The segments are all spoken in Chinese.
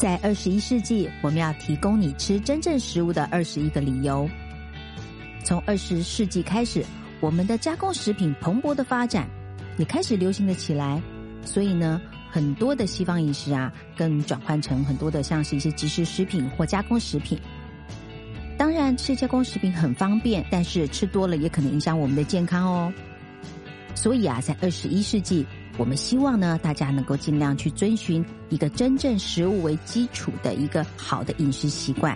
在二十一世纪，我们要提供你吃真正食物的二十一个理由。从二十世纪开始，我们的加工食品蓬勃的发展，也开始流行了起来。所以呢，很多的西方饮食啊，更转换成很多的像是一些即食食品或加工食品。当然，吃加工食品很方便，但是吃多了也可能影响我们的健康哦。所以啊，在二十一世纪。我们希望呢，大家能够尽量去遵循一个真正食物为基础的一个好的饮食习惯。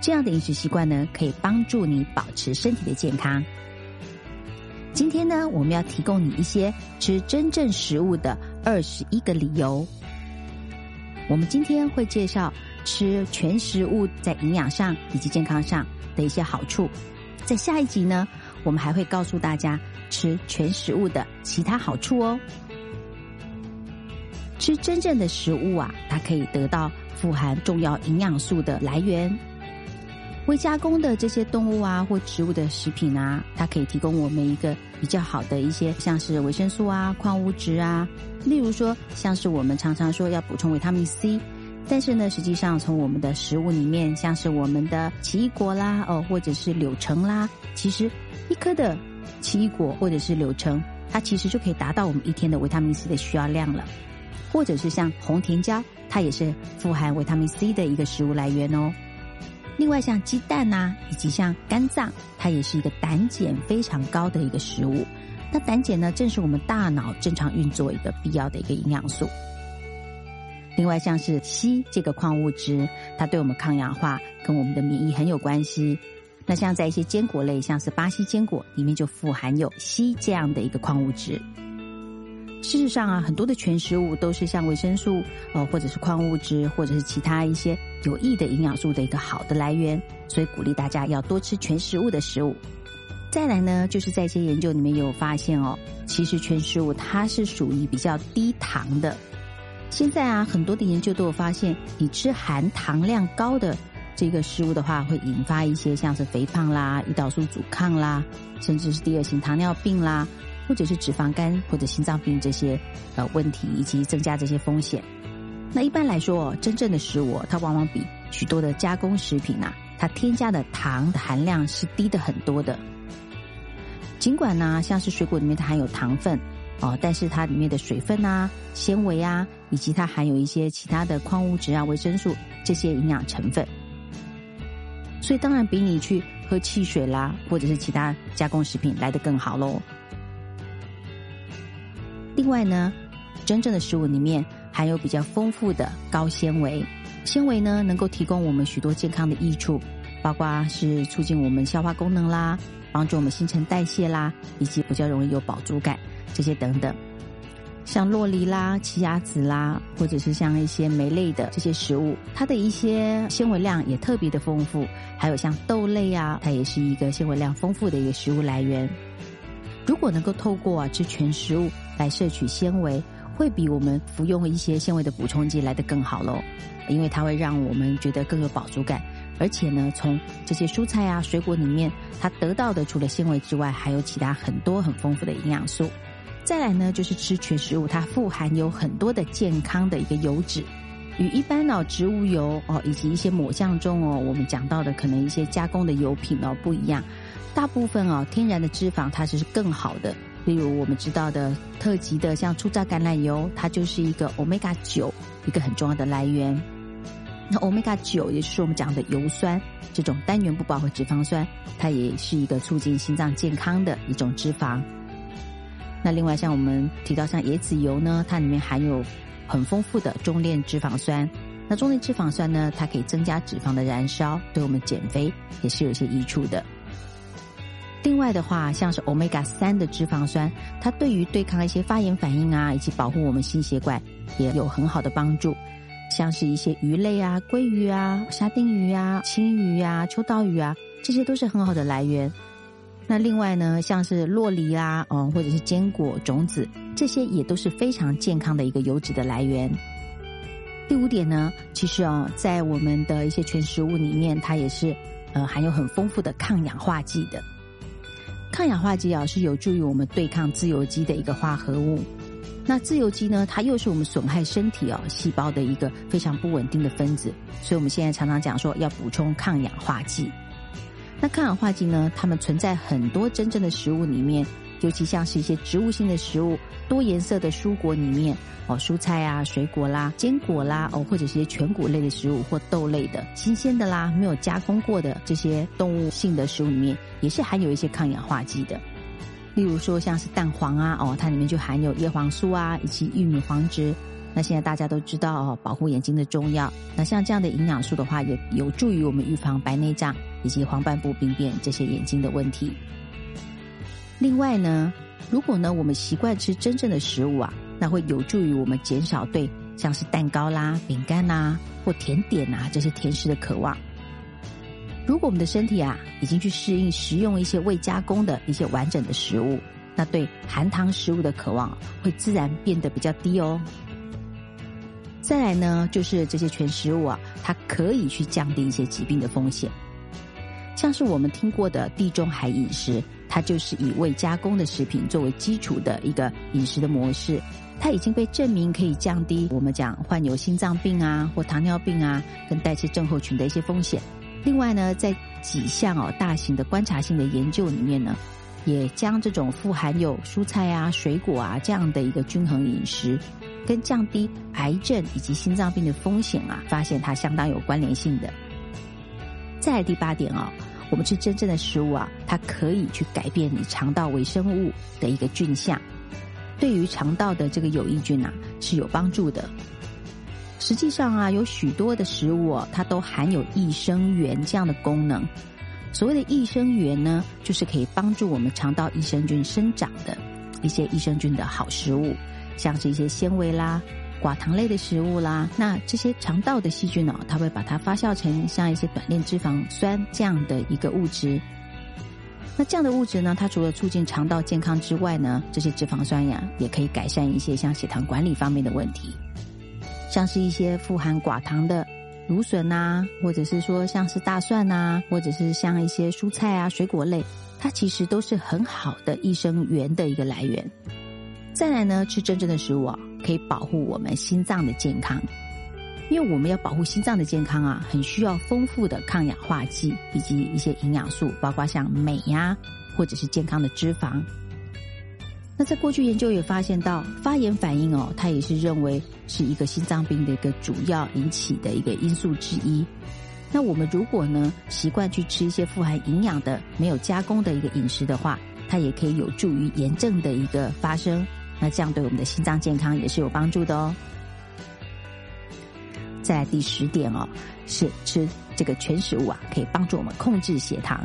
这样的饮食习惯呢，可以帮助你保持身体的健康。今天呢，我们要提供你一些吃真正食物的二十一个理由。我们今天会介绍吃全食物在营养上以及健康上的一些好处。在下一集呢，我们还会告诉大家。吃全食物的其他好处哦。吃真正的食物啊，它可以得到富含重要营养素的来源。未加工的这些动物啊或植物的食品啊，它可以提供我们一个比较好的一些，像是维生素啊、矿物质啊。例如说，像是我们常常说要补充维他命 C，但是呢，实际上从我们的食物里面，像是我们的奇异果啦，哦，或者是柳橙啦，其实一颗的。奇异果或者是柳橙，它其实就可以达到我们一天的维他命 C 的需要量了。或者是像红甜椒，它也是富含维他命 C 的一个食物来源哦。另外像鸡蛋呐，以及像肝脏，它也是一个胆碱非常高的一个食物。那胆碱呢，正是我们大脑正常运作一个必要的一个营养素。另外像是硒这个矿物质，它对我们抗氧化跟我们的免疫很有关系。那像在一些坚果类，像是巴西坚果，里面就富含有硒这样的一个矿物质。事实上啊，很多的全食物都是像维生素，呃，或者是矿物质，或者是其他一些有益的营养素的一个好的来源。所以鼓励大家要多吃全食物的食物。再来呢，就是在一些研究里面有发现哦，其实全食物它是属于比较低糖的。现在啊，很多的研究都有发现，你吃含糖量高的。这个食物的话，会引发一些像是肥胖啦、胰岛素阻抗啦，甚至是第二型糖尿病啦，或者是脂肪肝或者心脏病这些呃问题，以及增加这些风险。那一般来说，真正的食物它往往比许多的加工食品呐，它添加的糖的含量是低的很多的。尽管呢，像是水果里面它含有糖分哦，但是它里面的水分啊、纤维啊，以及它含有一些其他的矿物质啊、维生素这些营养成分。所以当然比你去喝汽水啦，或者是其他加工食品来的更好喽。另外呢，真正的食物里面含有比较丰富的高纤维，纤维呢能够提供我们许多健康的益处，包括是促进我们消化功能啦，帮助我们新陈代谢啦，以及比较容易有饱足感这些等等。像洛梨啦、奇亚籽啦，或者是像一些酶类的这些食物，它的一些纤维量也特别的丰富。还有像豆类啊，它也是一个纤维量丰富的一个食物来源。如果能够透过啊吃全食物来摄取纤维，会比我们服用一些纤维的补充剂来得更好喽。因为它会让我们觉得更有饱足感，而且呢，从这些蔬菜啊、水果里面，它得到的除了纤维之外，还有其他很多很丰富的营养素。再来呢，就是吃全食物，它富含有很多的健康的一个油脂，与一般哦植物油哦以及一些抹酱中哦我们讲到的可能一些加工的油品哦不一样，大部分哦天然的脂肪它是更好的，例如我们知道的特级的像初榨橄榄油，它就是一个 omega 九一个很重要的来源。那 omega 九也就是我们讲的油酸，这种单元不饱和脂肪酸，它也是一个促进心脏健康的一种脂肪。那另外，像我们提到像椰子油呢，它里面含有很丰富的中链脂肪酸。那中链脂肪酸呢，它可以增加脂肪的燃烧，对我们减肥也是有些益处的。另外的话，像是 omega 三的脂肪酸，它对于对抗一些发炎反应啊，以及保护我们心血管也有很好的帮助。像是一些鱼类啊，鲑鱼啊、沙丁鱼啊、青鱼啊、秋刀鱼啊，这些都是很好的来源。那另外呢，像是洛梨啦，嗯，或者是坚果、种子，这些也都是非常健康的一个油脂的来源。第五点呢，其实哦，在我们的一些全食物里面，它也是呃含有很丰富的抗氧化剂的。抗氧化剂啊，是有助于我们对抗自由基的一个化合物。那自由基呢，它又是我们损害身体哦细胞的一个非常不稳定的分子，所以我们现在常常讲说要补充抗氧化剂。那抗氧化剂呢，它们存在很多真正的食物里面，尤其像是一些植物性的食物、多颜色的蔬果里面哦，蔬菜啊、水果啦、坚果啦哦，或者是些全谷类的食物或豆类的新鲜的啦，没有加工过的这些动物性的食物里面，也是含有一些抗氧化剂的。例如说，像是蛋黄啊，哦，它里面就含有叶黄素啊，以及玉米黄质。那现在大家都知道，保护眼睛的重要。那像这样的营养素的话，也有助于我们预防白内障以及黄斑部病变这些眼睛的问题。另外呢，如果呢我们习惯吃真正的食物啊，那会有助于我们减少对像是蛋糕啦、饼干呐或甜点呐这些甜食的渴望。如果我们的身体啊已经去适应食用一些未加工的一些完整的食物，那对含糖食物的渴望会自然变得比较低哦。再来呢，就是这些全食物啊，它可以去降低一些疾病的风险。像是我们听过的地中海饮食，它就是以未加工的食品作为基础的一个饮食的模式，它已经被证明可以降低我们讲患有心脏病啊或糖尿病啊跟代谢症候群的一些风险。另外呢，在几项哦大型的观察性的研究里面呢，也将这种富含有蔬菜啊、水果啊这样的一个均衡饮食，跟降低癌症以及心脏病的风险啊，发现它相当有关联性的。再第八点哦，我们吃真正的食物啊，它可以去改变你肠道微生物的一个菌相，对于肠道的这个有益菌啊是有帮助的。实际上啊，有许多的食物啊，它都含有益生元这样的功能。所谓的益生元呢，就是可以帮助我们肠道益生菌生长的一些益生菌的好食物，像是一些纤维啦、寡糖类的食物啦。那这些肠道的细菌呢，它会把它发酵成像一些短链脂肪酸这样的一个物质。那这样的物质呢，它除了促进肠道健康之外呢，这些脂肪酸呀，也可以改善一些像血糖管理方面的问题。像是一些富含寡糖的芦笋呐，或者是说像是大蒜呐，或者是像一些蔬菜啊、水果类，它其实都是很好的益生元的一个来源。再来呢，吃真正的食物啊，可以保护我们心脏的健康，因为我们要保护心脏的健康啊，很需要丰富的抗氧化剂以及一些营养素，包括像镁呀，或者是健康的脂肪。那在过去研究也发现到，发炎反应哦，它也是认为是一个心脏病的一个主要引起的一个因素之一。那我们如果呢习惯去吃一些富含营养的、没有加工的一个饮食的话，它也可以有助于炎症的一个发生。那这样对我们的心脏健康也是有帮助的哦。在第十点哦，是吃这个全食物啊，可以帮助我们控制血糖。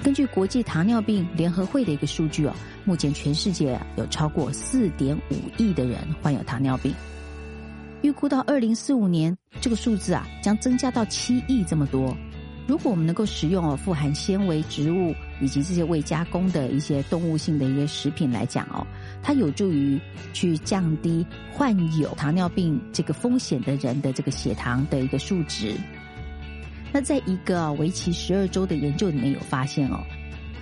根据国际糖尿病联合会的一个数据哦，目前全世界有超过四点五亿的人患有糖尿病，预估到二零四五年，这个数字啊将增加到七亿这么多。如果我们能够食用哦富含纤维植物以及这些未加工的一些动物性的一些食品来讲哦，它有助于去降低患有糖尿病这个风险的人的这个血糖的一个数值。那在一个为期十二周的研究里面有发现哦，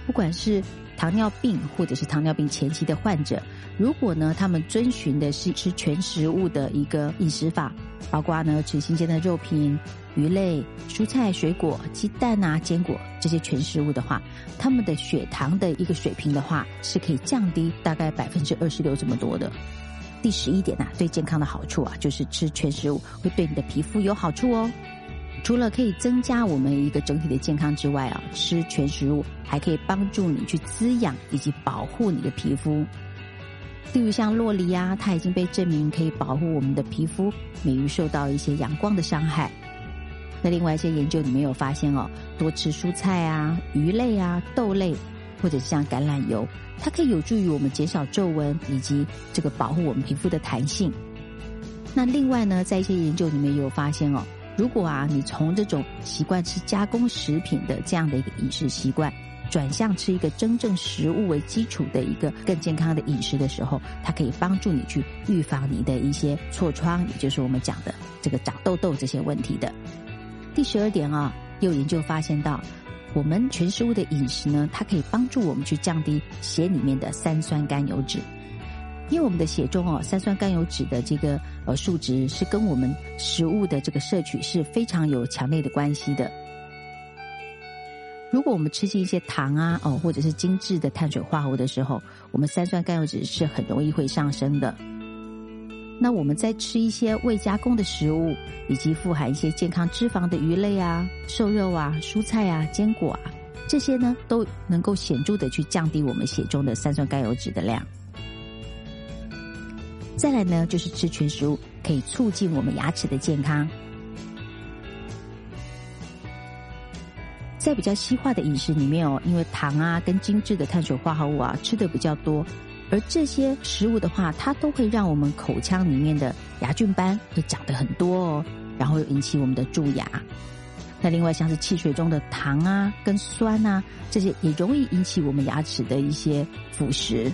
不管是糖尿病或者是糖尿病前期的患者，如果呢他们遵循的是吃全食物的一个饮食法，包括呢吃新鲜的肉品、鱼类、蔬菜、水果、鸡蛋啊、坚果这些全食物的话，他们的血糖的一个水平的话是可以降低大概百分之二十六这么多的。第十一点呐，对健康的好处啊，就是吃全食物会对你的皮肤有好处哦。除了可以增加我们一个整体的健康之外啊，吃全食物还可以帮助你去滋养以及保护你的皮肤。例如像洛梨啊，它已经被证明可以保护我们的皮肤免于受到一些阳光的伤害。那另外一些研究里面有发现哦，多吃蔬菜啊、鱼类啊、豆类，或者像橄榄油，它可以有助于我们减少皱纹以及这个保护我们皮肤的弹性。那另外呢，在一些研究里面也有发现哦。如果啊，你从这种习惯吃加工食品的这样的一个饮食习惯，转向吃一个真正食物为基础的一个更健康的饮食的时候，它可以帮助你去预防你的一些痤疮，也就是我们讲的这个长痘痘这些问题的。第十二点啊，有研究发现到，我们全食物的饮食呢，它可以帮助我们去降低血里面的三酸甘油脂。因为我们的血中哦，三酸甘油酯的这个呃数值是跟我们食物的这个摄取是非常有强烈的关系的。如果我们吃进一些糖啊哦，或者是精致的碳水化合物的时候，我们三酸甘油酯是很容易会上升的。那我们在吃一些未加工的食物，以及富含一些健康脂肪的鱼类啊、瘦肉啊、蔬菜啊、坚果啊，这些呢都能够显著的去降低我们血中的三酸甘油酯的量。再来呢，就是吃全食物可以促进我们牙齿的健康。在比较西化的饮食里面哦，因为糖啊跟精致的碳水化合物啊吃的比较多，而这些食物的话，它都会让我们口腔里面的牙菌斑会长得很多哦，然后引起我们的蛀牙。那另外像是汽水中的糖啊跟酸啊，这些也容易引起我们牙齿的一些腐蚀。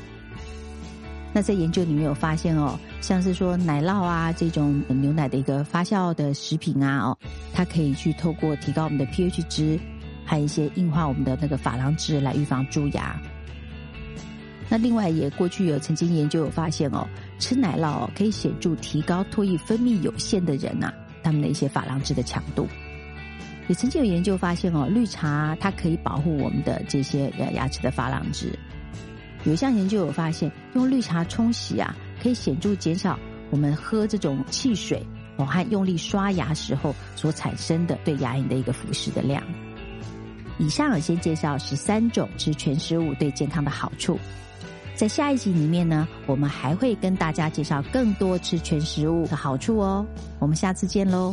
那在研究里面有发现哦，像是说奶酪啊这种牛奶的一个发酵的食品啊哦，它可以去透过提高我们的 pH 值，还有一些硬化我们的那个珐琅质来预防蛀牙。那另外也过去有曾经研究有发现哦，吃奶酪哦可以显著提高唾液分泌有限的人呐，他们的一些珐琅质的强度。也曾经有研究发现哦，绿茶它可以保护我们的这些牙齿的珐琅质。有一项研究有发现，用绿茶冲洗啊，可以显著减少我们喝这种汽水哦和用力刷牙时候所产生的对牙龈的一个腐蚀的量。以上先介绍十三种吃全食物对健康的好处，在下一集里面呢，我们还会跟大家介绍更多吃全食物的好处哦。我们下次见喽。